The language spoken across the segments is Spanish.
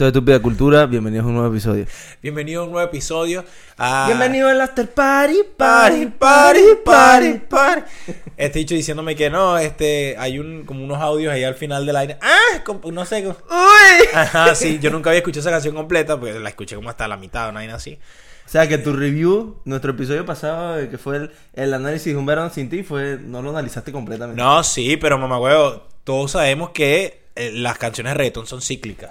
Esto es Estúpida Cultura, bienvenidos a un nuevo episodio. Bienvenido a un nuevo episodio. A... Bienvenido al After Party, Party, party, party, party. Este dicho diciéndome que no, este, hay un, como unos audios ahí al final del aire. Ah, com- no sé. como- ¡Uy! Ajá, sí, yo nunca había escuchado esa canción completa porque la escuché como hasta la mitad o nada así. O sea que tu review, nuestro episodio pasado, eh, que fue el, el análisis de un verano sin ti, fue no lo analizaste completamente. No, sí, pero mamá huevo, todos sabemos que eh, las canciones de reggaetón son cíclicas.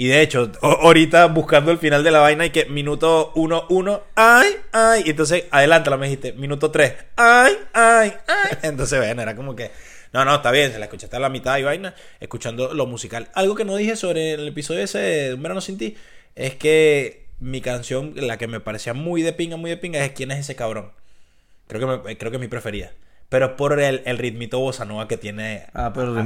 Y de hecho, ahorita buscando el final de la vaina y que minuto 1, 1, ay, ay. Y entonces, adelántala, me dijiste, minuto 3, ay, ay, ay. Entonces, bueno, era como que, no, no, está bien, se la escuchaste a la mitad y vaina, escuchando lo musical. Algo que no dije sobre el episodio ese de Un verano sin ti es que mi canción, la que me parecía muy de pinga, muy de pinga, es ¿Quién es ese cabrón? Creo que, me- creo que es mi preferida. Pero por el, el ritmito bossa nova que tiene. Ah, pero el No,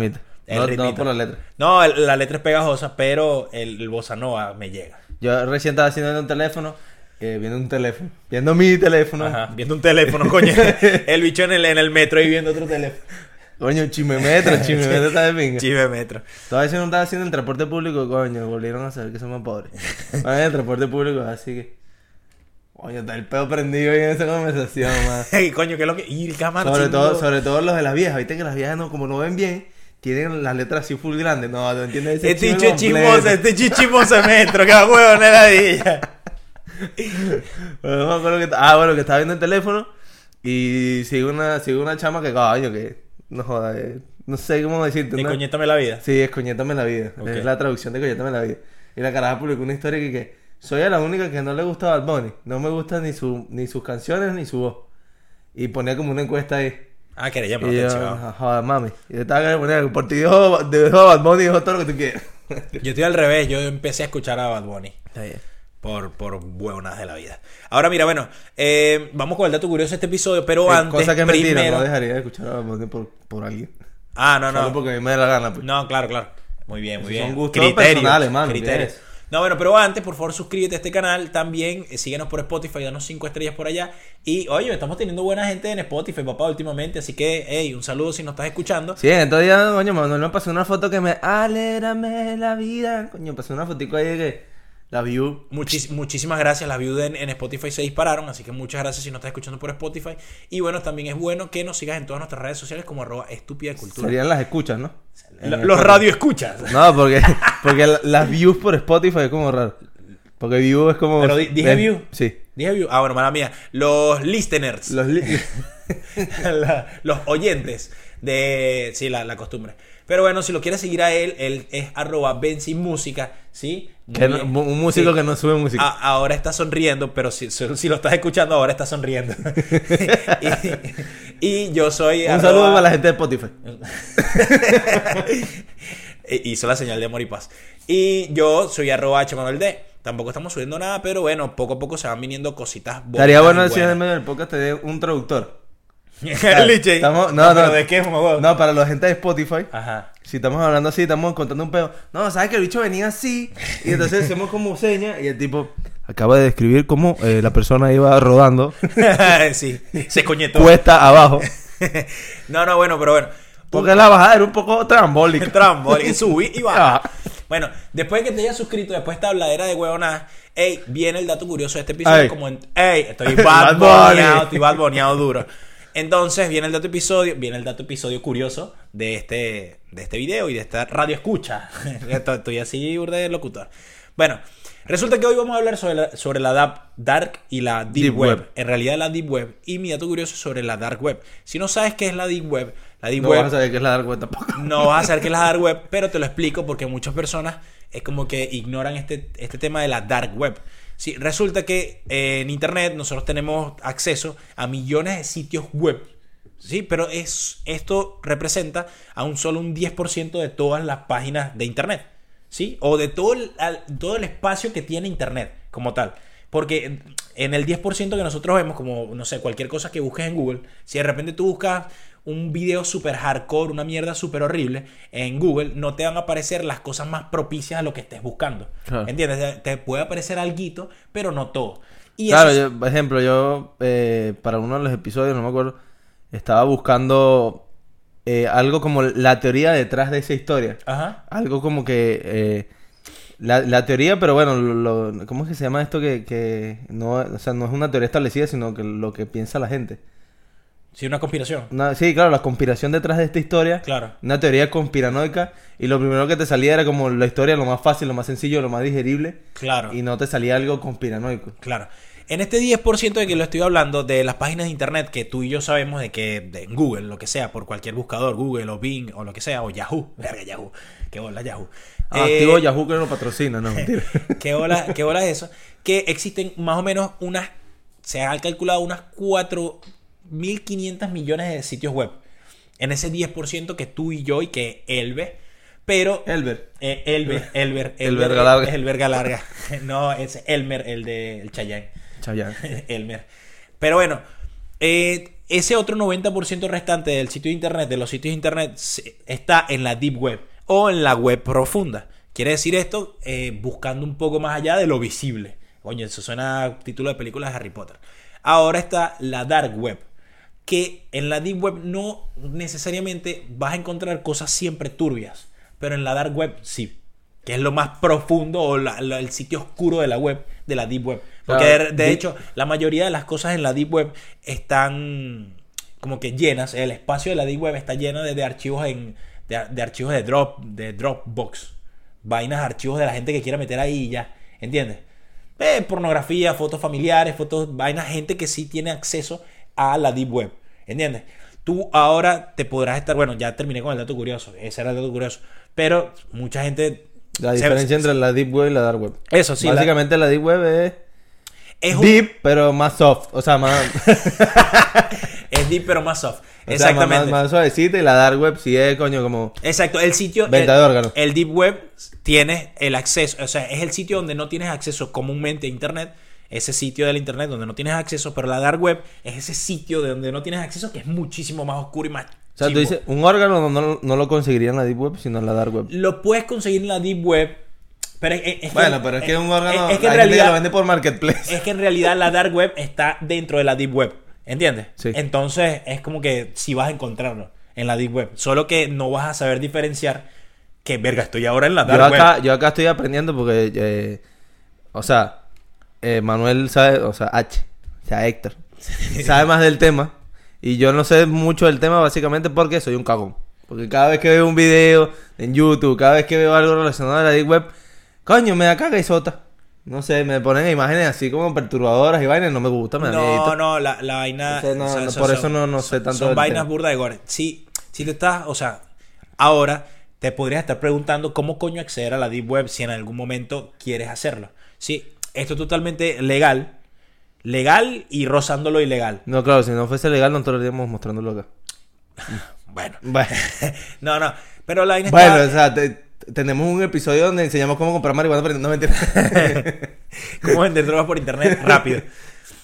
no ritmito. por la letra. No, el- la letra es pegajosa, pero el, el bossa nova me llega. Yo recién estaba haciendo un teléfono, eh, viendo un teléfono, viendo mi teléfono. Ajá, viendo un teléfono, coño. el bicho en el, en el metro y viendo otro teléfono. Coño, chimemetro, chimemetro está de pinga. Chive metro. Todavía si no estaba haciendo el transporte público, coño, volvieron a saber que somos pobres. Van en el transporte público, así que. Coño, está el pedo prendido ahí en esa conversación, man. Ey, coño, ¿qué es lo que.? Y el cámara Sobre todo, sobre todo los de las viejas, viste que las viejas no, como no ven bien, tienen las letras así full grandes. No, no entiendes ese Este completo. chismoso, este bicho es chismoso de metro, que huevo, no era de ella. Bueno, no me acuerdo que ah, bueno, que estaba viendo el teléfono y sigue una, sigue una chama que, coño, que no joda, eh, no sé cómo decirte. De ¿no? coñétame la vida. Sí, es Coñétame la vida. Es la traducción de Coñétame la vida. Y la caraja publicó una historia que, que soy a la única que no le gusta Bad Bunny. No me gusta ni, su, ni sus canciones ni su voz. Y ponía como una encuesta ahí. Ah, que le llamó Y la atención. "Ah, joder, mami. Y yo estaba que poner, por ti dijo, a Bad Bunny dijo todo lo que tú quieras. Yo estoy al revés, yo empecé a escuchar a Bad Bunny. Está bien. Por, por huevonas de la vida. Ahora, mira, bueno, eh, vamos con el dato curioso de este episodio, pero Eh, antes. cosa que es mentira, primero... no dejaría de escuchar a Bad Bunny por, por alguien. Ah, no, Solo no. porque a mí me da la gana. Pues. No, claro, claro. Muy bien, muy Esos bien. son gustos personales, mano, Criterios. No, bueno, pero antes, por favor, suscríbete a este canal. También eh, síguenos por Spotify, danos 5 estrellas por allá. Y, oye, estamos teniendo buena gente en Spotify, papá, últimamente. Así que, hey, un saludo si nos estás escuchando. Sí, entonces coño, Manuel me pasó una foto que me alegrame la vida. Coño, pasó una fotico ahí de que la view. Muchis- muchísimas gracias. Las views en, en Spotify se dispararon. Así que muchas gracias si nos estás escuchando por Spotify. Y bueno, también es bueno que nos sigas en todas nuestras redes sociales como arroba estúpida cultura. Serían las escuchas, ¿no? Lo- Los radio escuchas. No, porque, porque la- las views por Spotify es como raro. Porque view es como. Pero di- dije view. Sí. Dije view. Ah, bueno, mala mía. Los listeners. Los li- La- los oyentes de sí la, la costumbre pero bueno si lo quieres seguir a él él es arroba música sí que no- un músico Sí. que no sube música. A- ahora está sonriendo pero si, si lo estás escuchando ahora está sonriendo y, y yo soy Un arroba- saludo para la gente de Spotify. Hizo la señal de amor y paz y yo soy arroba H Manuel D tampoco estamos subiendo nada pero bueno poco a poco se van viniendo cositas Estaría bueno decir en el medio del podcast te dé un traductor. Liche. Estamos- no, no. de qué mamá? No, para la gente de Spotify. ajá Si estamos hablando así, estamos contando un pedo. No, sabes que el bicho venía así. Y entonces hacemos como señas. Y el tipo acaba de describir cómo eh, la persona iba rodando sí, se coñetó. cuesta abajo. no, no, bueno, pero bueno. Porque la bajada era un poco trambólica. Trambo, y subí y baja. Ah. Bueno, después de que te hayas suscrito, después de esta habladera de huevonadas, ey, viene el dato curioso de este episodio. Ey. Como en, ey, estoy Bad bad Bunny. boneado, estoy bad boneado duro. Entonces viene el dato episodio, viene el dato episodio curioso de este, de este video y de esta radio escucha. Estoy- así de locutor. Bueno, resulta que hoy vamos a hablar sobre la, sobre la da- dark y la deep, Deep web. web. En realidad la deep web. Y mi dato curioso sobre la dark web. Si no sabes qué es la deep web, la deep No web vas a saber qué es la dark web tampoco. no vas a saber qué es la dark web, pero te lo explico porque muchas personas es como que ignoran este, este tema de la dark web. Sí, resulta que eh, en internet nosotros tenemos acceso a millones de sitios web. Sí, pero es, esto representa a un solo un 10% de todas las páginas de internet. ¿Sí? O de todo el, todo el espacio que tiene internet como tal. Porque en el 10% que nosotros vemos, como, no sé, cualquier cosa que busques en Google, si de repente tú buscas un video súper hardcore, una mierda súper horrible, en Google no te van a aparecer las cosas más propicias a lo que estés buscando. Claro. ¿Entiendes? Te- puede aparecer algo, pero no todo. Y Claro, yo, por ejemplo, yo eh, para uno de los episodios, no me acuerdo, estaba buscando eh, algo como la teoría detrás de esa historia. Ajá. Algo como que eh, La, la teoría, pero bueno, lo, lo- ¿cómo es que se llama esto que, que no, o sea, no es una teoría establecida, sino que lo que piensa la gente? Sí, una conspiración. Una- sí, claro, la conspiración detrás de esta historia. Claro. Una teoría conspiranoica. Y lo primero que te salía era como la historia lo más fácil, lo más sencillo, lo más digerible. Claro. Y no te salía algo conspiranoico. Claro. En este 10% de que lo estoy hablando, de las páginas de internet que tú y yo sabemos de que de Google, lo que sea, por cualquier buscador, Google o Bing o lo que sea, o Yahoo, verga Yahoo, qué bola Yahoo. Ah, Eh, activo Yahoo que no patrocina, no, mentira. ¿Qué bola, qué bola es eso? Que existen más o menos unas, se han calculado unas 4.500 millones de sitios web. En ese 10% que tú y yo y que él ve. Pero... Elber. Eh, Elber, Elber, El Elber, verga larga. El verga larga. No, es Elmer, el de el Chayanne. Chayanne. Elmer. Pero bueno, eh, ese otro 90% restante del sitio de internet, de los sitios de internet, está en la deep web o en la web profunda. Quiere decir esto, eh, buscando un poco más allá de lo visible. Coño, eso suena a título de películas de Harry Potter. Ahora está la dark web, que en la deep web no necesariamente vas a encontrar cosas siempre turbias, pero en la dark web sí, que es lo más profundo o la- la- el sitio oscuro de la web, de la deep web. Porque de, hecho, la mayoría de las cosas en la deep web están como que llenas, el espacio de la deep web está lleno de, de archivos en de, de archivos de drop de Dropbox, vainas, archivos de la gente que quiera meter ahí y ya, ¿entiendes? Eh, pornografía, fotos familiares, fotos, vainas, gente que sí tiene acceso a la deep web, ¿entiendes? Tú ahora te podrás estar, bueno, ya terminé con el dato curioso, ese era el dato curioso, pero mucha gente La se- diferencia entre la deep web y la dark web. Eso sí, Básicamente la, deep web es es un- deep, pero más soft. O sea, más, es deep pero más soft. o sea, más- Exactamente. más, más suavecita. Y la dark web sí es, coño, como... Exacto, el sitio. Venta de órganos. El Deep Web tiene el acceso, o sea, es el sitio donde no tienes acceso comúnmente a Internet. Ese sitio del Internet donde no tienes acceso, pero la Dark Web es ese sitio de donde no tienes acceso que es muchísimo más oscuro y más. O sea, tú dices, un órgano no, no, no lo conseguiría en la deep web, sino en la dark web. Lo puedes conseguir en la Deep Web, pero es, es- es que- Bueno, pero es que un órgano... Es, es que en gente realidad. lo vende por marketplace. Es que en realidad la dark web está dentro de la deep web, ¿entiendes? Sí. Entonces es como que si vas a encontrarlo en la deep web, solo que no vas a saber diferenciar que verga estoy ahora en la dark Yo acá, web. yo acá estoy aprendiendo porque, eh, o sea, eh, Manuel sabe, o sea, H, o sea, Héctor, sabe más del tema. Y yo no sé mucho del tema básicamente porque soy un cagón. Porque cada vez que veo un video en YouTube, cada vez que veo algo relacionado a la Deep Web, coño, me da caga y sota. No sé, me ponen imágenes así como perturbadoras y vainas, no me gusta, me da No, miedito. no, la, la vaina. Entonces, no, no, por eso no- no sé tanto Son del vainas tema. burda de gore. Si, si te estás, o sea, ahora te podrías estar preguntando cómo coño acceder a la Deep Web si en algún momento quieres hacerlo. Sí, esto es totalmente legal. Legal y rozando lo ilegal. No, claro, si no fuese legal, no estaríamos mostrándolo acá. Bueno. Bueno, No, no. Pero la vaina bueno o sea, te- tenemos un episodio donde enseñamos cómo comprar marihuana, pero no mentira. ¿Cómo vender drogas por internet? Rápido.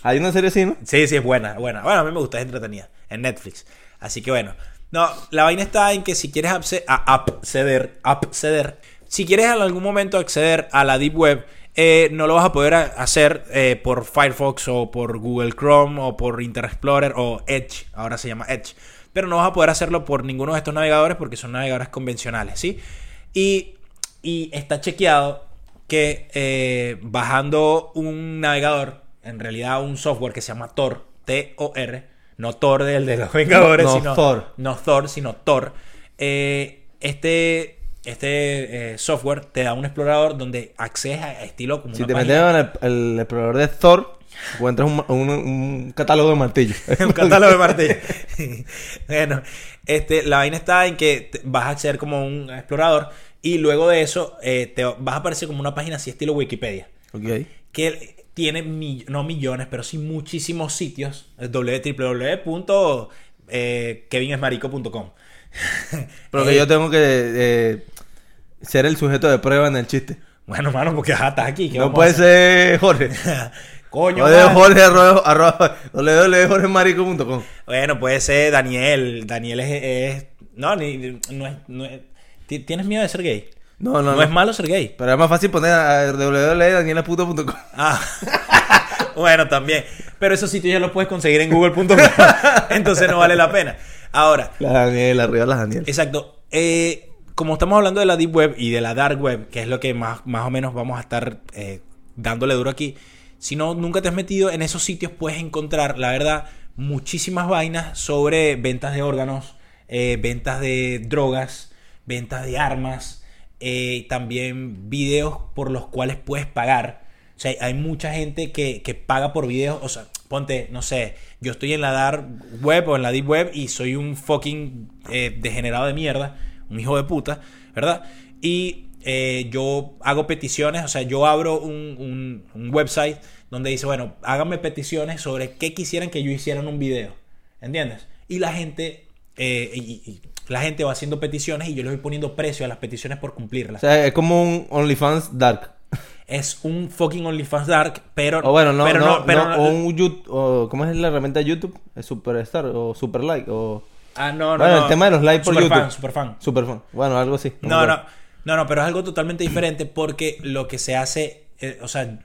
Hay una serie así, ¿no? Sí, sí, es buena, buena. Bueno, a mí me gusta, es entretenida. En Netflix. Así que bueno. No, la vaina está en que si quieres acceder, acceder, si quieres en algún momento acceder a la Deep Web, eh, no lo vas a poder hacer eh, por Firefox o por Google Chrome o por Internet Explorer o Edge, ahora se llama Edge. Pero no vas a poder hacerlo por ninguno de estos navegadores porque son navegadores convencionales, ¿sí? Y, y está chequeado que eh, bajando un navegador, en realidad un software que se llama Tor, T-O-R, no Thor del de los Vengadores, No, sino Thor. no Thor, sino Tor. este este eh, software te da un explorador donde accedes a estilo como Si una te metes en el, el explorador de Thor, encuentras un, un- un catálogo de martillos. un catálogo de martillo. bueno, este, la vaina está en que vas a acceder como un explorador y luego de eso eh, te vas a aparecer como una página así estilo Wikipedia. ok. Que tiene, no millones, pero sí muchísimos sitios. www.kevinesmarico.com Pero que Eh, yo tengo que eh, ser el sujeto de prueba en el chiste. Bueno, mano, porque ajá, estás aquí. ¿qué No puede ser Jorge. Coño, O de mano. Jorge arroba, arroba www.jorgemarico.com. Bueno, puede ser Daniel. Daniel es. es- no, ni, no es, no es- ti- ¿Tienes miedo de ser gay? No, no, No, no. es malo ser gay. Pero es más fácil poner a www.danielaputo.com. Ah. bueno, también. Pero esos sitios ya los puedes conseguir en google.com. Entonces no vale la pena. Ahora, La Daniela, arriba las Daniel. exacto. eh, como estamos hablando de la Deep Web y de la Dark Web, que es lo que más, más o menos vamos a estar eh, dándole duro aquí, si no, nunca te has metido en esos sitios, puedes encontrar, la verdad, muchísimas vainas sobre ventas de órganos, eh, ventas de drogas, ventas de armas, eh, también videos por los cuales puedes pagar. O sea, hay mucha gente que, que paga por videos, o sea, ponte, no sé, yo estoy en la dark web o en la deep web y soy un fucking degenerado de mierda, un hijo de puta, ¿verdad? Y eh, yo hago peticiones, o sea, yo abro un, un- un website donde dice, bueno, háganme peticiones sobre qué quisieran que yo hiciera en un video, ¿entiendes? Y la gente, eh, y- y la gente va haciendo peticiones y yo les voy poniendo precio a las peticiones por O cumplirlas. sea, es como un OnlyFans Dark. es un fucking OnlyFans Dark, pero... O bueno, no, pero no, pero no, o un YouTube, o ¿cómo es la herramienta de YouTube? Es Superstar o Super Like o Ah, no, no, Bueno, no. el tema de los likes por Superfan, YouTube. Superfan. Superfan. Bueno, algo así. No, no, no, no, pero es algo totalmente diferente porque lo que se hace, eh, o sea,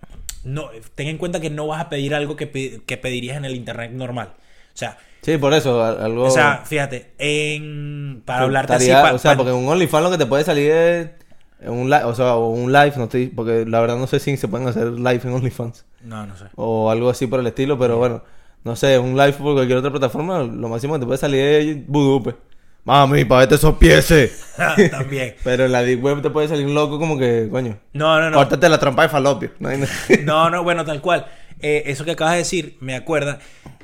no, ten en cuenta que no vas a pedir algo que, pe- que pedirías en el internet normal. O sea, Sí, por eso, algo o sea, fíjate, en, para hablarte así, pa- o sea, pa- porque un OnlyFans lo que te puede salir es un live, o sea, o un live, no estoy, porque la verdad no sé si se pueden hacer live en OnlyFans no, no sé. o algo así por el estilo, pero bueno, no sé, un live por cualquier otra plataforma, lo máximo que te puede salir es Budupe. Mami, pa' vete esos pies. También. Pero en la deep web te puede salir loco como que, coño, No, no, no. córtate la trampa de falopio. No hay. No, no, bueno, tal cual. Eh, eso que acabas de decir, me acuerda.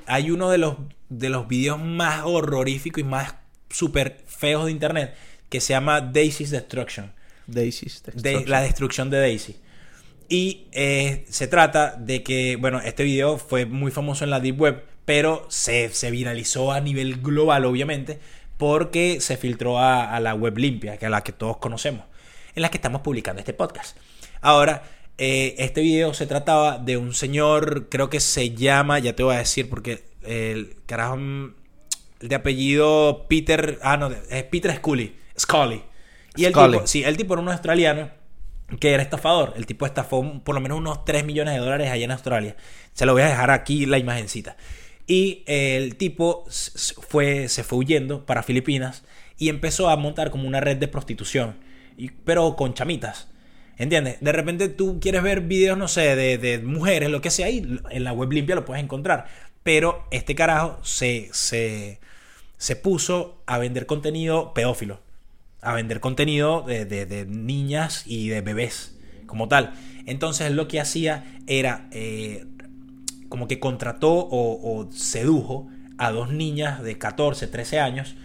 Hay uno de los, de los videos más horroríficos y más súper feos de internet que se llama Daisy's Destruction. Daisy's de Destruction. la destrucción de Daisy. Y eh, se trata de que, bueno, este video fue muy famoso en la Deep Web, pero se, se viralizó a nivel global, obviamente, porque se filtró a, a la web limpia, que es la que todos conocemos, en la que estamos publicando este podcast. Ahora, eh, este video se trataba de un señor, creo que se llama, ya te voy a decir, porque el carajo mm, de apellido Peter, ah, no, es Peter Scully, Scully. Y el Scully. tipo, sí, el tipo era un australiano que era estafador. El tipo estafó por lo menos unos 3 millones de dólares allá en Australia. Se lo voy a dejar aquí la imagencita. Y el tipo fue, se fue huyendo para Filipinas y empezó a montar como una red de prostitución, pero con chamitas. ¿Entiendes? De repente tú quieres ver videos, no sé, de, de mujeres, lo que sea, y en la web limpia lo puedes encontrar. Pero este carajo se, se, se puso a vender contenido pedófilo a vender contenido de, de- de niñas y de bebés como tal. Entonces lo que hacía era eh, como que contrató o, o sedujo a dos niñas de 14, 13 años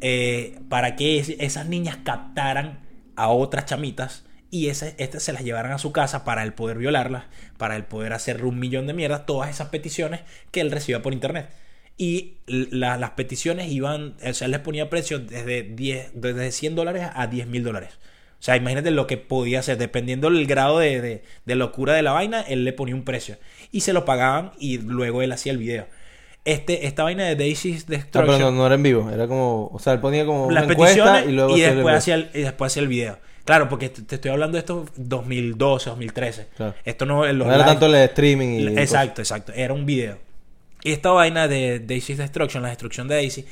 eh, para que es- esas niñas captaran a otras chamitas y estas se las llevaran a su casa para él poder violarlas, para él poder hacerle un millón de mierdas, todas esas peticiones que él recibía por internet. Y la- las peticiones iban, o sea, él les ponía precios desde, 10, desde 100 dólares a 10 mil dólares. O sea, imagínate lo que podía hacer, dependiendo del grado de, de- de locura de la vaina, él le ponía un precio. Y se lo pagaban y luego él hacía el video. Este, esta vaina de Daisy's Ah, Destruction pero no, no era en vivo, era como, o sea, él ponía como una las encuesta peticiones y luego y, después hacía el, y después hacía el video. Claro, porque te estoy hablando de esto 2012, 2013. Claro. Esto no, los No era live- tanto el streaming y cosas. Exacto, exacto. Era un video. Y esta vaina de Daisy's Destruction, la destrucción de Daisy,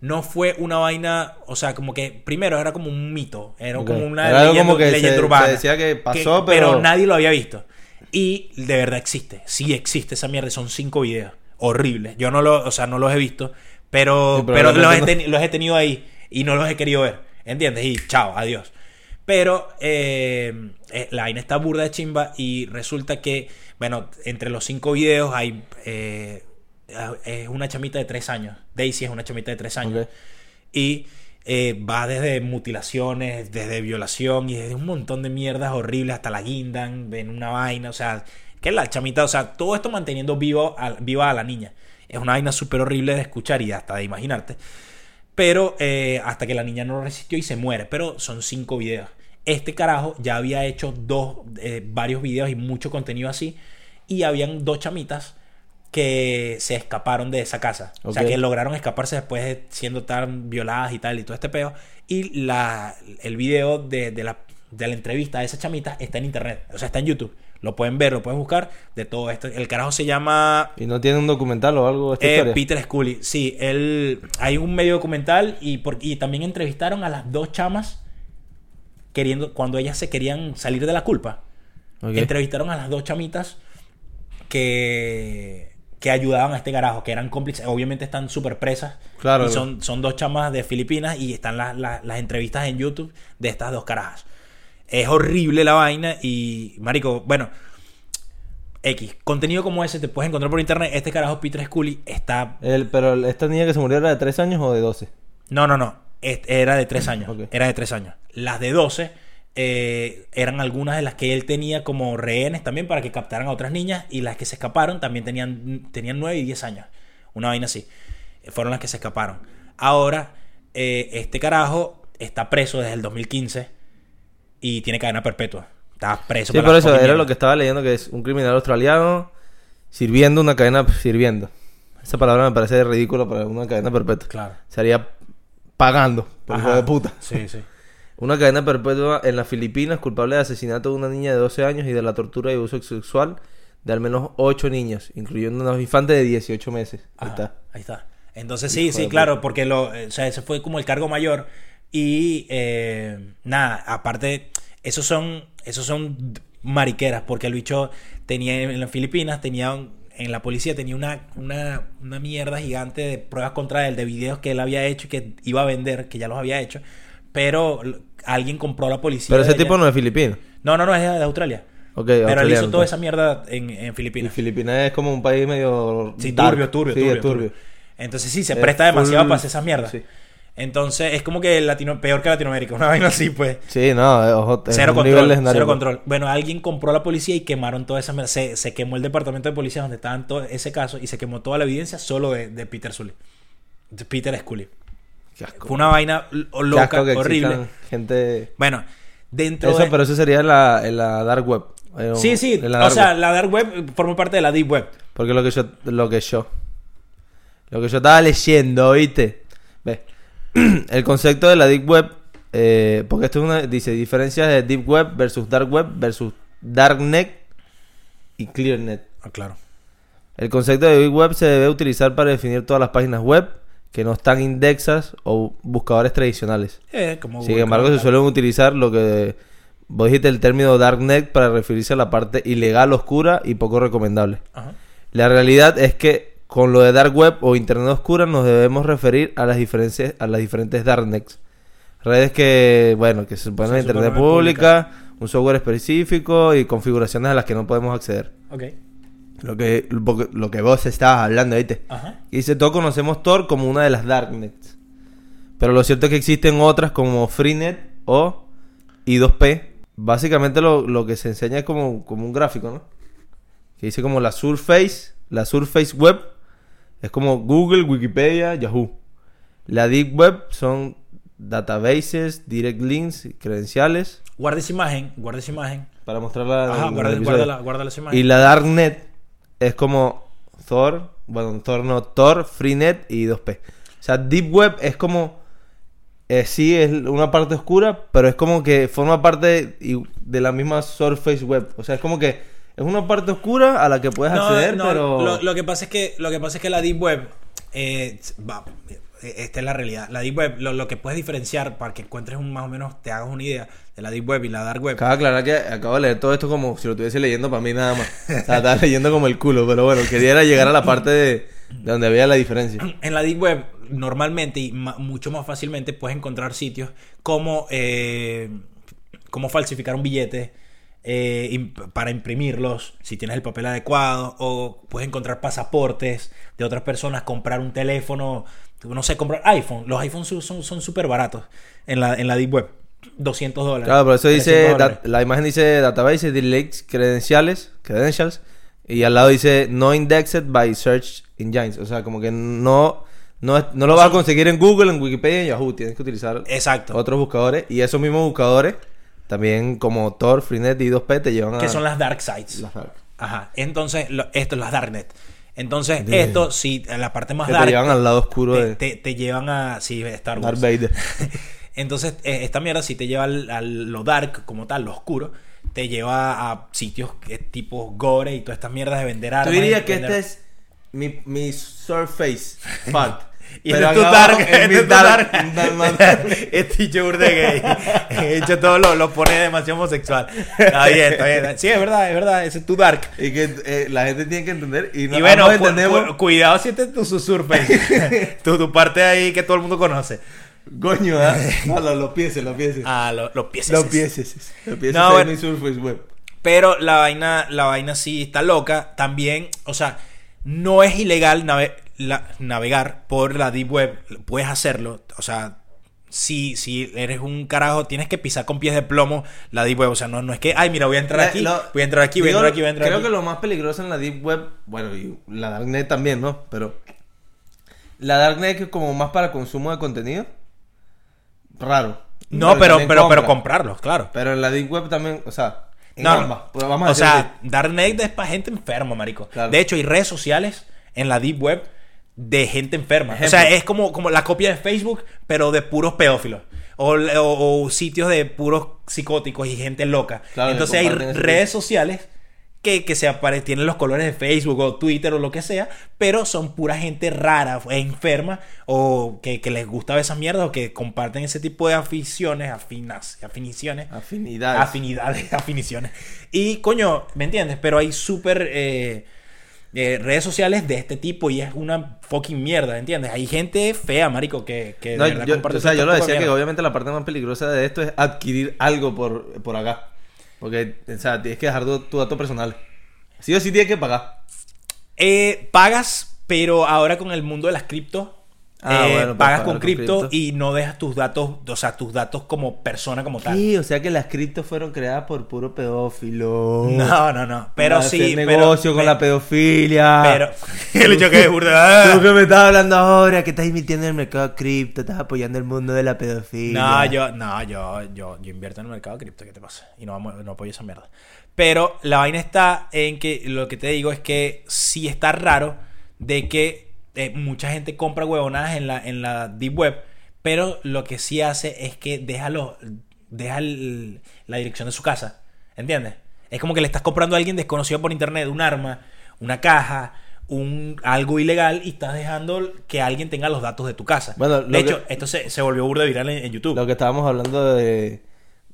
no fue una vaina, o sea, como que primero era como un mito, era como una Era leyenda, como que leyenda se- urbana. se decía que pasó, pero- nadie lo había visto. Y de verdad existe, sí existe esa mierda, son cinco videos horribles. Yo no lo, o sea, no los he visto, pero, Sí, pero he los he tenido ahí y no los he querido ver, ¿entiendes? Y chao, adiós. Pero eh, eh, la vaina está burda de chimba y resulta que, bueno, entre los cinco videos hay... eh, es una chamita de tres años. Daisy es una chamita de tres años. Y eh, va desde mutilaciones, desde violación y desde un montón de mierdas horribles hasta la guindan en una vaina. O sea, que la chamita, o sea, todo esto manteniendo vivo a, viva a la niña. Es una vaina súper horrible de escuchar y hasta de imaginarte. Pero eh, hasta que la niña no resistió y se muere. Pero son cinco videos. Este carajo ya había hecho dos, eh, varios videos y mucho contenido así. Y habían dos chamitas que se escaparon de esa casa. O sea, que lograron escaparse después de siendo tan violadas y tal y todo este peo. Y la, el video de, de la, de la entrevista de esa chamita está en internet. O sea, está en YouTube. Lo pueden ver, lo pueden buscar de todo esto. El carajo se llama ¿Y no tiene un documental o algo esta eh, historia? Peter Scully, sí, él hay un medio documental y, por- y también entrevistaron a las dos chamas queriendo, cuando ellas se querían salir de la culpa, entrevistaron a las dos chamitas que, que ayudaban a este carajo, que eran cómplices. Obviamente están súper presas. Claro. Y son, son dos chamas de Filipinas y están las- las- las entrevistas en YouTube de estas dos carajas. Es horrible la vaina y, marico, bueno, X, contenido como ese te puedes encontrar por internet. Este carajo, Peter Scully, está... El, pero esta niña que se murió era de 3 años o de 12. No, no, no. Era de tres años. Ok. Era de tres años. Las de 12 eh, eran algunas de las que él tenía como rehenes también para que captaran a otras niñas. Y las que se escaparon también tenían, tenían 9 y 10 años. Una vaina así. Eh, Fueron las que se escaparon. Ahora, eh, este carajo está preso desde el 2015 y tiene cadena perpetua. Está preso. Sí, por eso era lo que estaba leyendo, que es un criminal australiano sirviendo una cadena, sirviendo. Esa palabra me parece ridícula para una cadena perpetua. Claro. Sería pagando, por hijo de puta. Sí, sí. Una cadena perpetua en las Filipinas, culpable de asesinato de una niña de 12 años y de la tortura y abuso sexual de al menos 8 niños, incluyendo una infante de 18 meses. Ahí Ajá, está. Ahí está. Entonces sí, Hijo sí, claro, porque lo, eh, o sea, ese fue como el cargo mayor. Y eh, nada, aparte, esos son, esos son mariqueras, porque el bicho tenía en las Filipinas, tenía un- en la policía tenía una, una, una mierda gigante de pruebas contra él, de videos que él había hecho y que iba a vender, que ya los había hecho. Pero alguien compró a la policía. Pero ese de tipo allá. no es filipino. No, no, no, es de Australia. Ok, Pero él hizo toda pues. esa mierda en, en Y Filipinas. Filipinas es como un país medio. Sí, turbio, turbio, Sí, turbio, turbio. Entonces sí, se Es presta demasiado para hacer esas mierdas. sí. Entonces es como que Latino, peor que Latinoamérica, una vaina así, pues. Sí, no, es, ojo, Cero un control, nivel legendario, cero pues. control. Bueno, alguien compró a la policía y quemaron toda esa mierda. Se, se quemó el departamento de policía donde estaban todo ese caso y se quemó toda la evidencia solo de, de Peter Sully. De Peter Scully. Asco. Fue una vaina loca, horrible. Gente. Bueno, dentro Eso, de... pero eso sería en la, en la dark web. Eh, Sí, sí. en O sea, web. la dark web forma parte de la deep web. Porque lo que yo, lo que yo, lo que yo estaba leyendo, ¿viste? Ve, el concepto de la deep web, eh, porque esto es una, dice diferencias de deep web versus dark web versus darknet y clearnet. Ah, claro. El concepto de deep web se debe utilizar para definir todas las páginas web que no están indexas o buscadores tradicionales. Eh, como Sin embargo, se suelen utilizar lo que vos dijiste el término darknet para referirse a la parte ilegal, oscura y poco recomendable. Ajá. La realidad es que con lo de dark web o internet oscura nos debemos referir a las diferencias a las diferentes darknets. Redes que, bueno, que se suponen a internet pública, un software específico y configuraciones a las que no podemos acceder. Ok. Lo que lo que- vos estabas hablando, ¿viste? Ajá. Y dice, todos conocemos Tor como una de las darknets. Pero lo cierto es que existen otras como Freenet o I2P. Básicamente lo, lo que se enseña es como, como un gráfico, ¿no? Que dice como la Surface, la Surface Web. Es como Google, Wikipedia, Yahoo. La Deep Web son databases, direct links, credenciales. Guarda esa imagen, guarda esa imagen. Para mostrarla. Ajá, en guarda, episodio. guárdala, guárdala esa imagen. Y la Darknet es como Thor, bueno, Thor no, Tor, Freenet y 2P. O sea, Deep Web es como, eh, sí, es una parte oscura, pero es como que forma parte de la misma Surface Web. O sea, es como que es una parte oscura a la que puedes No, acceder, no, pero... lo, lo que pasa es que lo que pasa es que la deep web eh, va, esta es la realidad. La deep web lo, lo que puedes diferenciar para que encuentres un más o menos te hagas una idea de la deep web y la dark web. Acabo de aclarar que acabo de leer todo esto como si lo estuviese leyendo para mí nada más. O sea, estaba leyendo como el culo, pero bueno, quería llegar a la parte de, de donde había la diferencia. En la deep web normalmente y mucho más fácilmente puedes encontrar sitios como eh, falsificar un billete eh, para imprimirlos si tienes el papel adecuado o puedes encontrar pasaportes de otras personas comprar un teléfono no sé comprar iPhone los iPhones son- súper baratos en la en la deep web 200 dólares Claro, por eso 300 dice, la imagen dice database, delete credenciales, credentials, y al lado dice no indexed by search engines. O sea, como que no, no, no lo vas a conseguir en Google, en Wikipedia, en Yahoo. Tienes que utilizar exacto otros buscadores. Y esos mismos buscadores, también como Tor, Freenet y 2P, te llevan a... que son las dark sites las dark. Ajá, entonces lo- esto es las darknet. Entonces, De- esto, si la parte más Que te dark, llevan al lado oscuro te, de te- te llevan a sí, Star Darth Wars. Vader. Entonces, eh, esta mierda si te lleva a lo dark, como tal, lo oscuro, te lleva a sitios tipo gore y todas estas mierdas de vender Tú armas. dirías y que vender- este es mi, mi surface part. Y Pero este es tu este mi es tu. Este burda de gay. De hecho, todo lo, lo pone demasiado homosexual. Está bien, está bien. Sí, es verdad, es verdad. Ese es tu dark. Y que eh, la gente tiene que entender. Y, no, Y bueno, cu- cu- cuidado si este es tu surface. tu, tu parte ahí que todo el mundo conoce. Coño, ¿ah? No, los, los pies, los pies. Ah, lo- los pies. Los pies. Los pies No, bueno. Surface Web. Pero la vaina, la vaina sí está loca. También, o sea, no es ilegal la- navegar por la Deep Web. Puedes hacerlo. O sea, si, si eres un carajo, tienes que pisar con pies de plomo la Deep Web. O sea, no, no es que, ay, mira, voy a entrar aquí, lo- voy a entrar aquí, voy a entrar aquí, voy a entrar Creo aquí. que lo más peligroso en la Deep Web, bueno, y la Darknet también, ¿no? Pero la Darknet es como más para consumo de contenido. Raro. No, pero, pero, pero compra. comprarlos, claro. Pero en la Deep Web también, o sea, No, ambas. Pues vamos a o sea, Darknet es para gente enferma, marico. Claro. De hecho, hay redes sociales en la Deep Web de gente enferma. Ejemplo. O sea, es como, como la copia de Facebook, pero de puros pedófilos. O, o- o sitios de puros psicóticos y gente loca. Claro, Entonces hay redes sociales que, que se apare- tienen los colores de Facebook o Twitter o lo que sea, pero son pura gente rara, e enferma, o que, que les gusta ver esas mierdas, o que comparten ese tipo de aficiones, afinas, afiniciones. Afinidades. Afinidades, afiniciones. Y coño, ¿me entiendes? Pero hay súper eh, eh, redes sociales de este tipo y es una fucking mierda, ¿entiendes? Hay gente fea, marico, que, que de No, verdad yo, comparte o sea, todo yo lo este decía que obviamente la parte más peligrosa de esto es adquirir algo por, por acá. Porque, o sea, tienes que dejar tu, tu dato personal. Sí o sí tienes que pagar. Eh, pagas, pero ahora con el mundo de las cripto. Ah, eh, bueno, pagas con cripto y no dejas tus datos, o sea, tus datos como persona como tal. Sí, o sea que las criptos fueron creadas por puro pedófilo. No, no, no. Pero Para sí. hacer pero- negocio con pe- la pedofilia. Pero. el hecho que es burda. Tú que me estás hablando ahora, que estás invirtiendo en el mercado cripto, estás apoyando el mundo de la pedofilia. No, yo, no, yo, yo, yo invierto en el mercado cripto, ¿qué te pasa? Y no, no apoyo esa mierda. Pero la vaina está en que lo que te digo es que sí está raro de que eh, mucha gente compra huevonadas en la, en la deep web, pero lo que sí hace es que deja, los- deja el- la dirección de su casa, ¿entiendes? Es como que le estás comprando a alguien desconocido por internet un arma, una caja, un algo ilegal y estás dejando que alguien tenga los datos de tu casa. Bueno, de hecho, que- esto se, se volvió burda viral en, en YouTube. Lo que estábamos hablando de,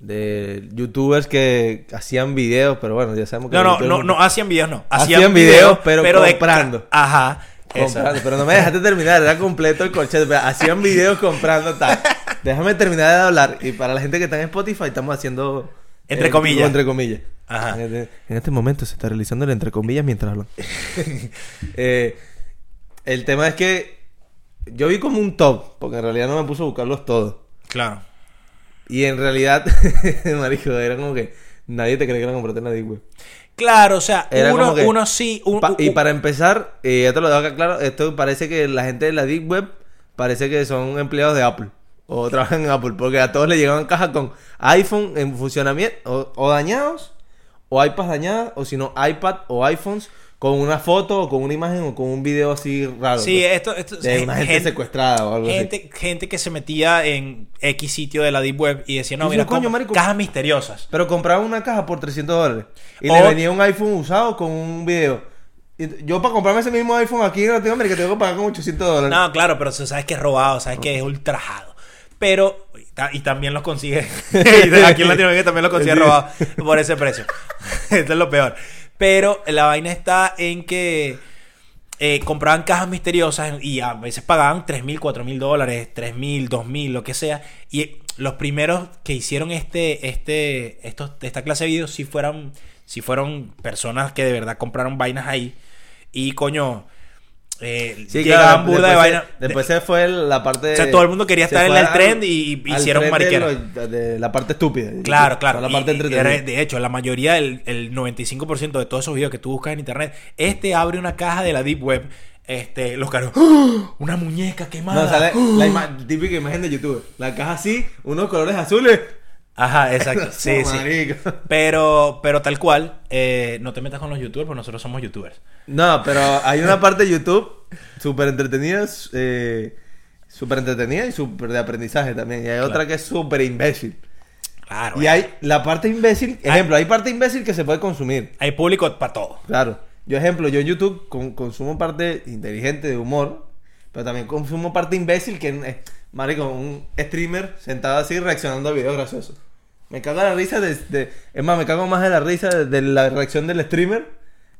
de youtubers que hacían videos, pero bueno, ya sabemos que... No, no, no, no hacían videos, no. Hacían videos, pero comprando. Ajá. Comprando, pero no me dejaste terminar, era completo el corchete. Hacían videos comprando tal. Déjame terminar de hablar. Y para la gente que está en Spotify, estamos haciendo. Entre eh, comillas. Entre comillas. Ajá. En este, en este momento se está realizando el entre comillas mientras hablan. Eh, el tema es que yo vi como un top, porque en realidad no me puse a buscarlos todos. Claro. Y en realidad, marico, era como que nadie te cree que la compraste en la Deep Web. Claro, o sea, Era uno, como que- uno sí. un- Pa- y un- para empezar, eh, ya te lo dejo acá claro, esto parece que la gente de la Deep Web parece que son empleados de Apple. O trabajan en Apple, porque a todos les llegaban cajas con iPhone en funcionamiento, o, o dañados, o iPads dañadas, o si no, iPad o iPhones con una foto, o con una imagen, o con un video así raro. Sí, pues, esto, esto de una gente, secuestrada o algo así. gente, gente que se metía en X sitio de la Deep Web y decía, no, mira, coño, marico. cajas misteriosas. Pero compraban una caja por 300 dólares. Y O- le venía un iPhone usado con un video. Y yo para comprarme ese mismo iPhone aquí en Latinoamérica tengo que pagar como 800 dólares. No, claro, pero tú sabes que es robado, sabes que es ultrajado. Pero, y ta- y también los consigue. aquí en Latinoamérica también los consigue robado por ese precio. Esto es lo peor. Pero la vaina está en que eh, compraban cajas misteriosas y a veces pagaban 3 mil, 4 mil dólares, 3 mil, 2 mil, lo que sea. Y los primeros que hicieron este, este, estos, esta clase de videos sí fueron, sí fueron personas que de verdad compraron vainas ahí. Y coño, eh, Sí, llegaban claro, burda de se- vaina. Después se fue la parte. O sea, todo el mundo quería estar en el al- trend y- hicieron trend de mariquera. lo- De, la parte estúpida. Claro, claro. La parte y entretenida. era- de hecho, la mayoría, el, el 95% de todos esos videos que tú buscas en internet, este abre una caja de la Deep Web. Este, los caros, ¡Ah! una muñeca quemada. No, ¡Ah! la ima- típica imagen de YouTube. La caja así, unos colores azules. Ajá, exacto. Sí, sí. Pero, pero tal cual, eh, no te metas con los youtubers, porque nosotros somos youtubers. No, pero hay una parte de YouTube súper entretenida, eh, súper entretenida y súper de aprendizaje también. Y hay otra que es súper imbécil. Claro. Y hay la parte imbécil, ejemplo, hay parte imbécil que se puede consumir. hay público para todo. Claro. Yo, ejemplo, yo en YouTube con- consumo parte inteligente de humor, Pero también consumo parte imbécil que es, marico, un streamer sentado así reaccionando a videos graciosos. Me cago en la risa de, de- Es más, me cago más de la risa de, de la reacción del streamer.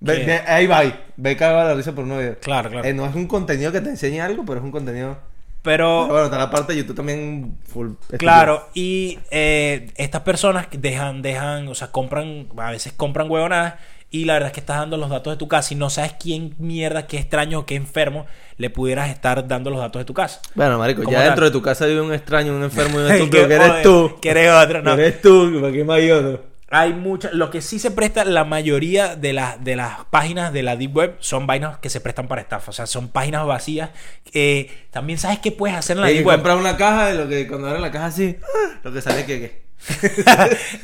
Ve- ¿Qué? de- ahí va, ahí. ve cagado la risa por un video. Claro, claro. Eh, no es un contenido que te enseñe algo, pero es un contenido... Pero, Pero bueno, está la parte de YouTube también full... claro, y eh, estas personas dejan, dejan, o sea, compran, a veces compran huevonadas y la verdad es que estás dando los datos de tu casa y no sabes quién mierda, qué extraño o qué enfermo le pudieras estar dando los datos de tu casa. Bueno, marico, ¿Cómo ya tal? dentro de tu casa vive un extraño, un enfermo y un Que, estúpido que eres tú. Que eres otro, no. Que eres tú, ¿para qué más hay otro? Hay muchas. Lo que sí se presta, la mayoría de, las de las páginas de la Deep Web son vainas que se prestan para estafa. O sea, son páginas vacías. Eh, también sabes qué puedes hacer en la Deep que Web. comprar una caja de lo que cuando abren la caja así, lo que sale que qué.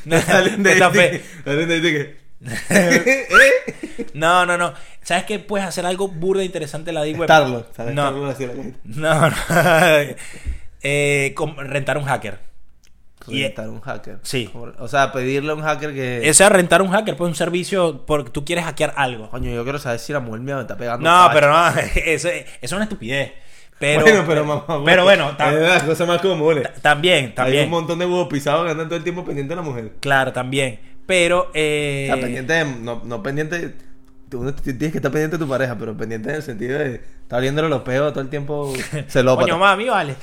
No, Salen de ahí, salen de ahí que- no, no, no. ¿Sabes qué puedes hacer algo burda e interesante en la Deep Web? No. Así la. No, no. Eh, rentar un hacker. Y- Rentar un hacker. Sí. O sea, pedirle a un hacker que. Ese es rentar un hacker, pues un servicio porque tú quieres hackear algo. Coño, yo quiero saber si la mujer mía me está pegando. No, pero no, eso, eso es una estupidez. Pero, bueno, pero mamá. pero bueno, tam- es cosas más comunes. ta- también, Hay también. un montón de huevos pisados que andan todo el tiempo pendiente de la mujer. Claro, también. Pero, eh, O sea, pendiente de- no, no pendiente. Tú tienes que estar pendiente de tu pareja, pero pendiente en el sentido de estar viéndole los peos todo el tiempo. Se lo coño, mami, vale.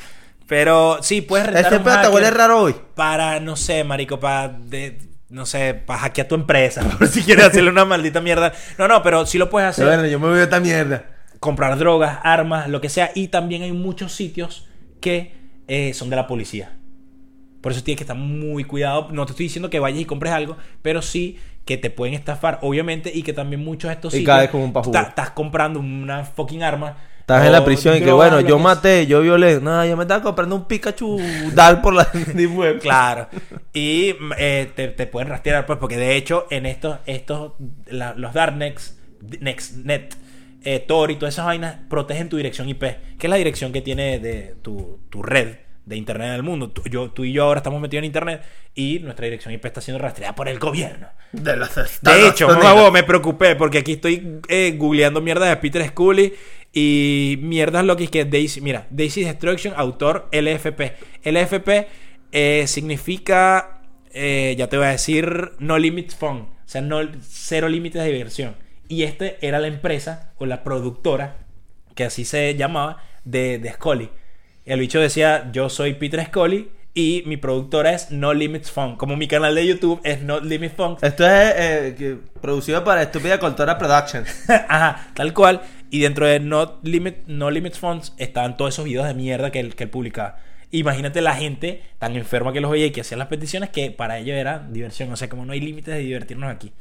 Pero sí, puedes rentar Este te hacker huele raro hoy. para, no sé, marico, para, de, no sé, para hackear tu empresa, por si quieres hacerle una maldita mierda. No, no, pero sí lo puedes hacer. Pero bueno, yo me veo esta mierda. comprar drogas, armas, lo que sea. Y también hay muchos sitios que eh, son de la policía. Por eso tienes que estar muy cuidado. No te estoy diciendo que vayas y compres algo, pero sí que te pueden estafar, obviamente, y que también muchos de estos Y sitios como un estás comprando una fucking arma. Estás en la prisión y que bueno, yo maté, yo violé. No, yo me estaba comprando un Pikachu Dal por la. Claro. Y eh, te, te pueden rastrear, pues, porque de hecho, en estos, estos la- los Darknets, NextNet, eh, Tor y todas esas vainas protegen tu dirección IP, que es la dirección que tiene de tu, tu red de internet en el mundo. Tú, yo, tú y yo ahora estamos metidos en internet y nuestra dirección IP está siendo rastreada por el gobierno. De los De hecho, mamá, me preocupé porque aquí estoy eh, googleando mierdas de Peter Scully y mierdas lo que es que Daisy, mira, Daisy Destruction, autor LFP. LFP eh, significa, eh, ya te voy a decir, no limits fun, o sea, no, cero límites de diversión. Y este era la empresa o la productora, que así se llamaba, de, de Scully. El bicho decía, yo soy Peter Scully y mi productora es No Limits Fun. Como mi canal de YouTube es No Limits Fun. Esto es eh, producido para Estúpida Cultura Productions. Ajá, tal cual. Y dentro de No, Limit, no Limits Funds estaban todos esos videos de mierda que él, que él publicaba. Imagínate la gente tan enferma que los veía y que hacía las peticiones que para ellos era diversión. O sea, como no hay límites de divertirnos aquí.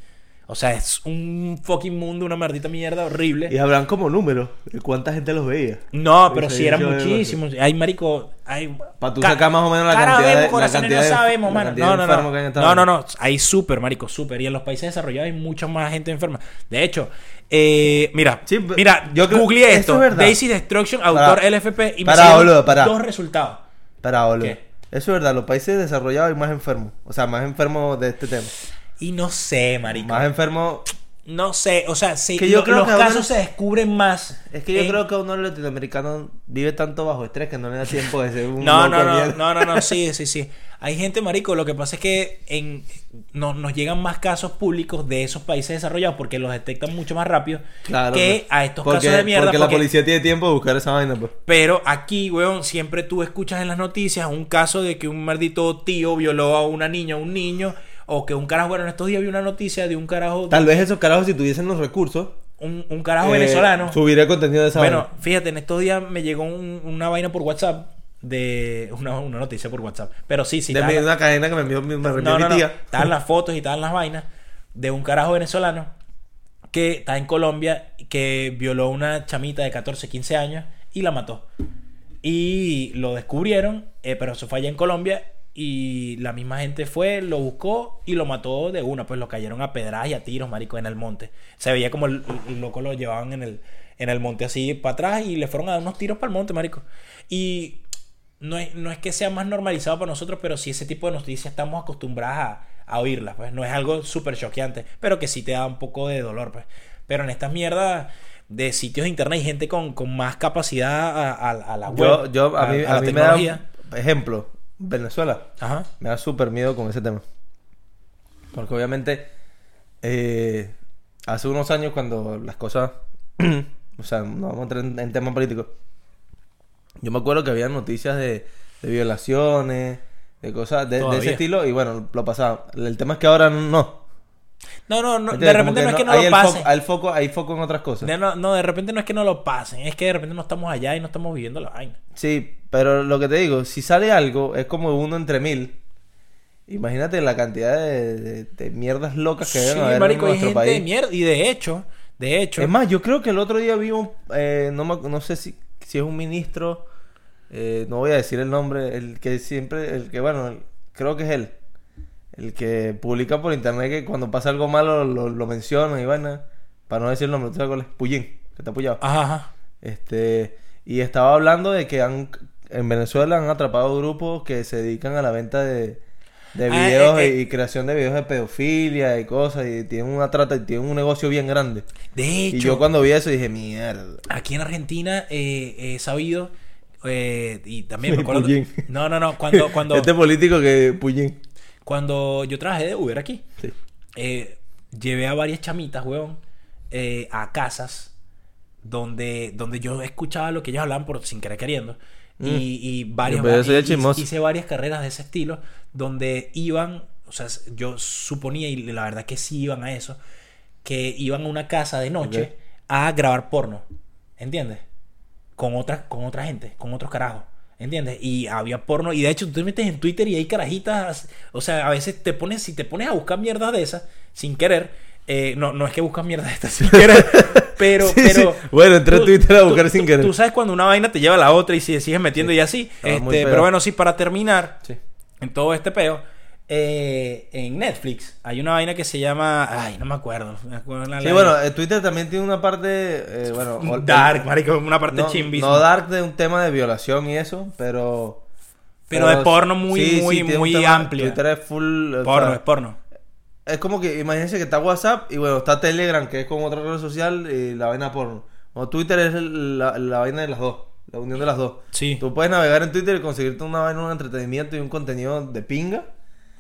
O sea, es un fucking mundo, una maldita mierda horrible. Y hablan como números de cuánta gente los veía. No, pero sí eran muchísimos. Hay marico, hay Pa' tú Ca- sacar más o menos la cara cantidad de- la corazones cantidad no sabemos, mano. No, no, no. que No, no, no. Hay súper, marico, súper. Y en los países desarrollados hay mucha más gente enferma. De hecho, eh, mira, Sí, mira, yo googleé esto. es. Daisy Destruction, autor. LFP. Y me Pará, salieron boludo, pará. dos resultados. Para boludo. ¿Qué? Eso es verdad, los países desarrollados hay más enfermos. O sea, más enfermos de este tema. Y no sé, marico. Más enfermos. No sé, o sea, sí, Que yo lo- creo los que casos se descubren más. Es que yo en- creo que uno latinoamericanos vive tanto bajo estrés que no le da tiempo de ser un No, no, no, no, no, no, sí, sí, sí. Hay gente, marico, lo que pasa es que en, no- nos llegan más casos públicos de esos países desarrollados porque los detectan mucho más rápido Claro, que pues. a estos porque, casos de mierda. Porque, la porque- policía tiene tiempo de buscar esa vaina, pues. Pero aquí, weón, siempre tú escuchas en las noticias un caso de que un maldito tío violó a una niña, a un niño, o que un carajo, bueno, en estos días vi una noticia de un carajo, Tal vez esos carajos, si tuviesen los recursos, un, un carajo eh, venezolano. Subiría contenido de esa Bueno, vaina. fíjate, en estos días me llegó un- una vaina por WhatsApp de una, una noticia por WhatsApp. Pero sí, sí. de una cadena que me envió, me envió no, mi no, no. tía. Estaban las fotos y estaban las vainas de un carajo venezolano que está en Colombia que violó a una chamita de 14, 15 años y la mató. Y lo descubrieron, eh, pero eso fue allá en Colombia y la misma gente fue, lo buscó y lo mató de una. Pues lo cayeron a pedradas y a tiros, marico, en el monte. Se veía como el, el loco lo llevaban en el, en el monte así para atrás y le fueron a dar unos tiros para el monte, marico. Y no es, no es que sea más normalizado para nosotros, pero sí ese tipo de noticias estamos acostumbradas a, a oírlas, pues no es algo súper choqueante, pero que sí te da un poco de dolor, pues. Pero en estas mierdas, de sitios de internet y gente con, con más capacidad a, a- a la web. Yo, yo, a, mí, la a mí me da, tecnología. ejemplo, Venezuela. Ajá. Me da súper miedo con ese tema. Porque obviamente, eh, hace unos años cuando las cosas, o sea, no vamos a entrar en, en temas políticos, yo me acuerdo que había noticias de, de violaciones, de cosas de, ese estilo, y bueno, lo pasaba. El tema es que ahora no. No, no, no, de repente no es que no lo pasen. hay foco, hay foco en otras cosas. No, no, de repente no es que no lo pasen, es que de repente no estamos allá y no estamos viviendo la vaina. Sí, pero lo que te digo, si sale algo, es como uno entre mil. Imagínate la cantidad de, de- de mierdas locas que Sí, deben haber marico, en hay nuestro gente de país. mierda. Y de hecho, de hecho, Es más, yo creo que el otro día vi un... eh, no, me- no sé si, si es un ministro, eh, no voy a decir el nombre, el que siempre, el que bueno, el- creo que es él. El que publica por internet que cuando pasa algo malo lo, lo menciona y vaina. Para no decir el nombre, ¿tú sabes cuál es? Puyín, que está apoyado. ajá, ajá. Este, y estaba hablando de que han, en Venezuela han atrapado grupos que se dedican a la venta de, de Ah, videos eh, eh. y creación de videos de pedofilia y cosas. Y tienen una trata y tienen un negocio bien grande. De hecho, Y yo cuando vi eso dije, mierda. aquí en Argentina eh, he sabido eh, y también me acuerdo. No, no, no. Cuando, cuando, Este político que Puyín. cuando yo trabajé de Uber aquí, Sí. eh, llevé a varias chamitas, weón, eh, a casas donde, donde yo escuchaba lo que ellos hablaban por sin querer queriendo. Y, y y- chismoso. hice varias carreras de ese estilo donde iban, o sea, yo suponía, y la verdad que sí iban a eso, que iban a una casa de noche a grabar porno. ¿Entiendes? Con otra, con otra gente, con otros carajos. ¿Entiendes? Y había porno. Y de hecho, tú te metes en Twitter y hay carajitas. O sea, a veces te pones, si te pones a buscar mierdas de esas, sin querer. Eh, no, no es que buscas mierdas de estas sin querer. Pero, Sí, pero. sí. Bueno, entré a Twitter a buscar tú- sin querer. Tú sabes cuando una vaina te lleva a la otra y si sigues metiendo y así. Este, pero bueno, sí, para terminar en todo este peo. eh, en Netflix hay una vaina que se llama. Ay, no me acuerdo. me acuerdo la- Sí, bueno, eh, Twitter también tiene una parte, eh, bueno... Dark, marico, una parte no, chimbis. no dark de un tema de violación y eso, pero... Pero de porno muy, muy, muy amplia. Twitter es full... o Porno, sea, es porno. Es como que, imagínense que está WhatsApp y bueno, está Telegram, que es como otra red social, y la vaina porno. O Twitter es la, la vaina de las dos, la unión de las dos. Sí. Tú puedes navegar en Twitter y conseguirte una vaina, un entretenimiento y un contenido de pinga.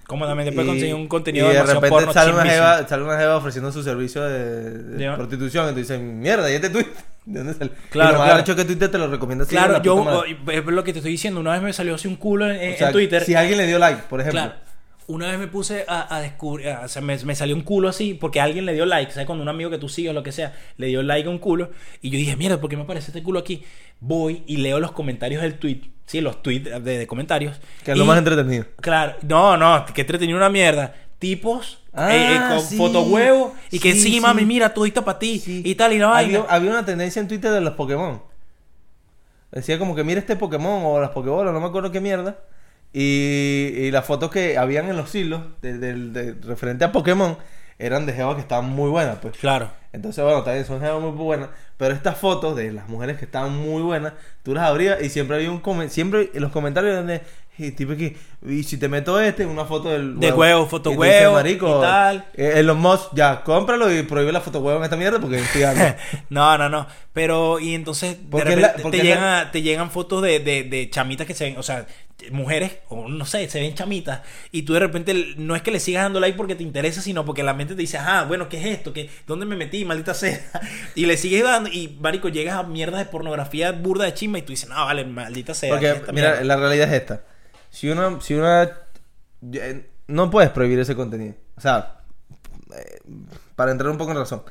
Como también después y, conseguir un contenido y de repente porno sale una, jeva, sale una jeva ofreciendo su servicio de, prostitución y tú dices, mierda, ¿y este tweet? ¿De dónde sale? Claro, y lo claro. es que Twitter te lo recomienda Claro, la yo, es lo que te estoy diciendo. Una vez me salió así un culo en, en O sea, Twitter. Si alguien le dio like, por ejemplo. Claro. Una vez me puse a, a descubrir, a- o sea, me, me salió un culo así, porque alguien le dio like, ¿sabes? Cuando un amigo que tú sigues o lo que sea, le dio like a un culo, y yo dije, mierda, ¿por qué me aparece este culo aquí? Voy y leo los comentarios del tweet, sí, los tweets de, de comentarios. Que es lo más entretenido. Claro, no, no, que entretenido una mierda. Tipos Ah, eh, eh, con sí. fotohuevos y que Sí, mami, mira, todita para ti Sí. y tal y la vaina. Había, había una tendencia en Twitter de los Pokémon. Decía como que mira este Pokémon o las Pokébolas, no me acuerdo qué mierda. Y, y las fotos que habían en los hilos de, de- de- referente a Pokémon eran de jevas que estaban muy buenas, pues. Claro. Entonces, bueno, también son jevas muy buenas. Pero estas fotos de las mujeres que estaban muy buenas, tú las abrías y siempre había un comen- siempre en los comentarios donde y tipo que y si te meto este una foto del De huevo, foto Y tú dices, huevo, marico, y tal. eh, en los mods ya cómpralo y prohíbe la foto huevo en esta mierda porque no, no, no. Pero, y entonces, de repente la- te, la- llegan, te llegan fotos de, de, de chamitas que se ven, o sea, mujeres, o no sé, se ven chamitas. Y tú de repente, no es que le sigas dando like porque te interesa, sino porque la mente te dice, ah, bueno, ¿qué es esto? ¿Qué, ¿Dónde me metí, maldita sea? Y le sigues dando, y marico, llegas a mierdas de pornografía burda de chisma y tú dices, no, vale, maldita sea. Porque, mira, mierda". la realidad es esta. Si una, si una, eh, no puedes prohibir ese contenido. O sea, eh, para entrar un poco en razón.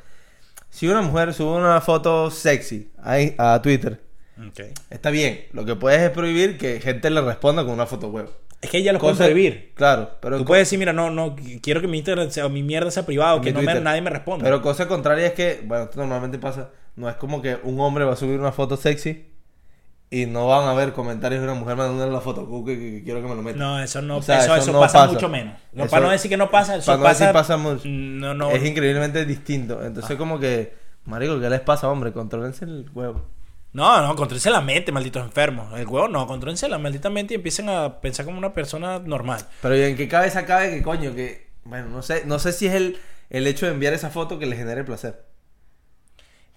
Si una mujer sube una foto sexy ahí a Twitter, Ok. está bien. Lo que puedes es prohibir que gente le responda con una foto web. Es que ella lo puede prohibir. Claro, pero Tú puedes decir, mira, no, no, quiero que mi Instagram sea, mi mierda sea privado, que no me- nadie me responda. Pero cosa contraria es que, bueno, esto normalmente pasa. No es como que un hombre va a subir una foto sexy y no van a ver comentarios de una mujer mandándole la foto "Uh, que, que- que quiero que me lo meta. No, eso no, O sea, eso, eso eso no pasa, pasa. mucho menos. No, Eso- para no decir que no pasa, eso para no pasa. decir pasa mucho. No, no. Es increíblemente distinto. Entonces, como que, marico, ¿qué les pasa, hombre? Contrólense el huevo. No, no, contrólense la mente, malditos enfermos. El huevo no, contrólense la maldita mente y empiecen a pensar como una persona normal. Pero ¿y en qué cabeza cabe que coño? Que, bueno, no sé, no sé si es el, el hecho de enviar esa foto que le genere placer.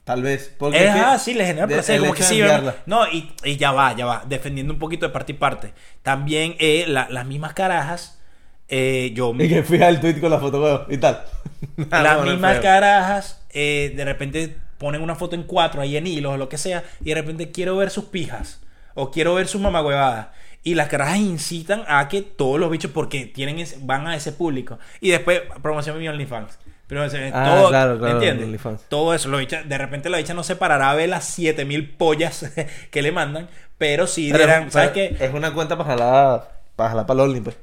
Tal vez. Porque Es, es que ah, sí, le genera placer, como que sí. No, y, y ya va, ya va. Defendiendo un poquito de parte y parte. También eh, la- las mismas carajas. eh, yo Y que fija el tweet con la foto y tal. Ah, las bueno, mismas carajas eh, de repente ponen una foto en cuatro ahí en hilos o lo que sea y de repente quiero ver sus pijas o quiero ver sus mamagüevadas y las carajas incitan a que todos los bichos porque tienen ese- van a ese público y después promocionan mi OnlyFans pero o sea, Ah, todo, claro, claro, ¿entiendes? Todo eso lo de repente la bicha no se parará a ver las 7000 pollas que le mandan pero sí Pero- dirán ¿sabes qué? Es una cuenta para jalar para jalar para Only, pues.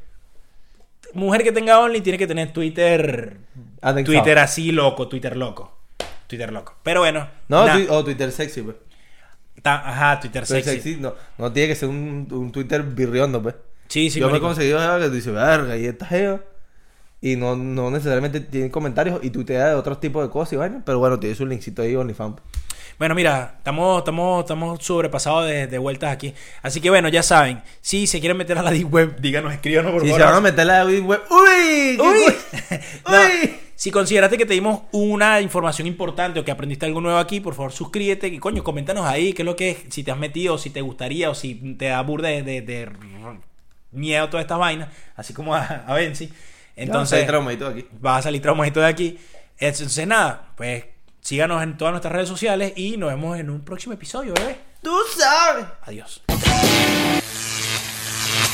mujer que tenga Only tiene que tener Twitter. Twitter así loco Twitter loco Twitter loco pero bueno No, o Twitter sexy, pues. Ta- Ajá, Twitter Twitter sexy. sexy no, no tiene que ser un, un Twitter birriondo, pues. Sí, sí, Yo me he conseguido que dice, verga, y esta jeva. Y no, no necesariamente tiene comentarios y tuitea de otros tipos de cosas y vainas. Pero bueno, tiene su linkcito ahí, OnlyFans. Bueno, mira, estamos, estamos, estamos sobrepasados de, de vueltas aquí. Así que bueno, ya saben, si se quieren meter a la Deep Web, díganos, escríbanos por Si favor. se van a meter la web, web- ¡Uy! ¿Qué Uy. No, ¡Uy! Si consideraste que te dimos una información importante o que aprendiste algo nuevo aquí, por favor suscríbete y coño, coméntanos ahí qué es lo que es, si te has metido, si te gustaría, o si te da burda de, de, de miedo todas estas vainas, así como a, a Benzi. Entonces, Entonces, traumadito aquí. vas a salir traumadito de aquí. Entonces, nada, pues síganos en todas nuestras redes sociales y nos vemos en un próximo episodio, bebé. Tú sabes. Adiós.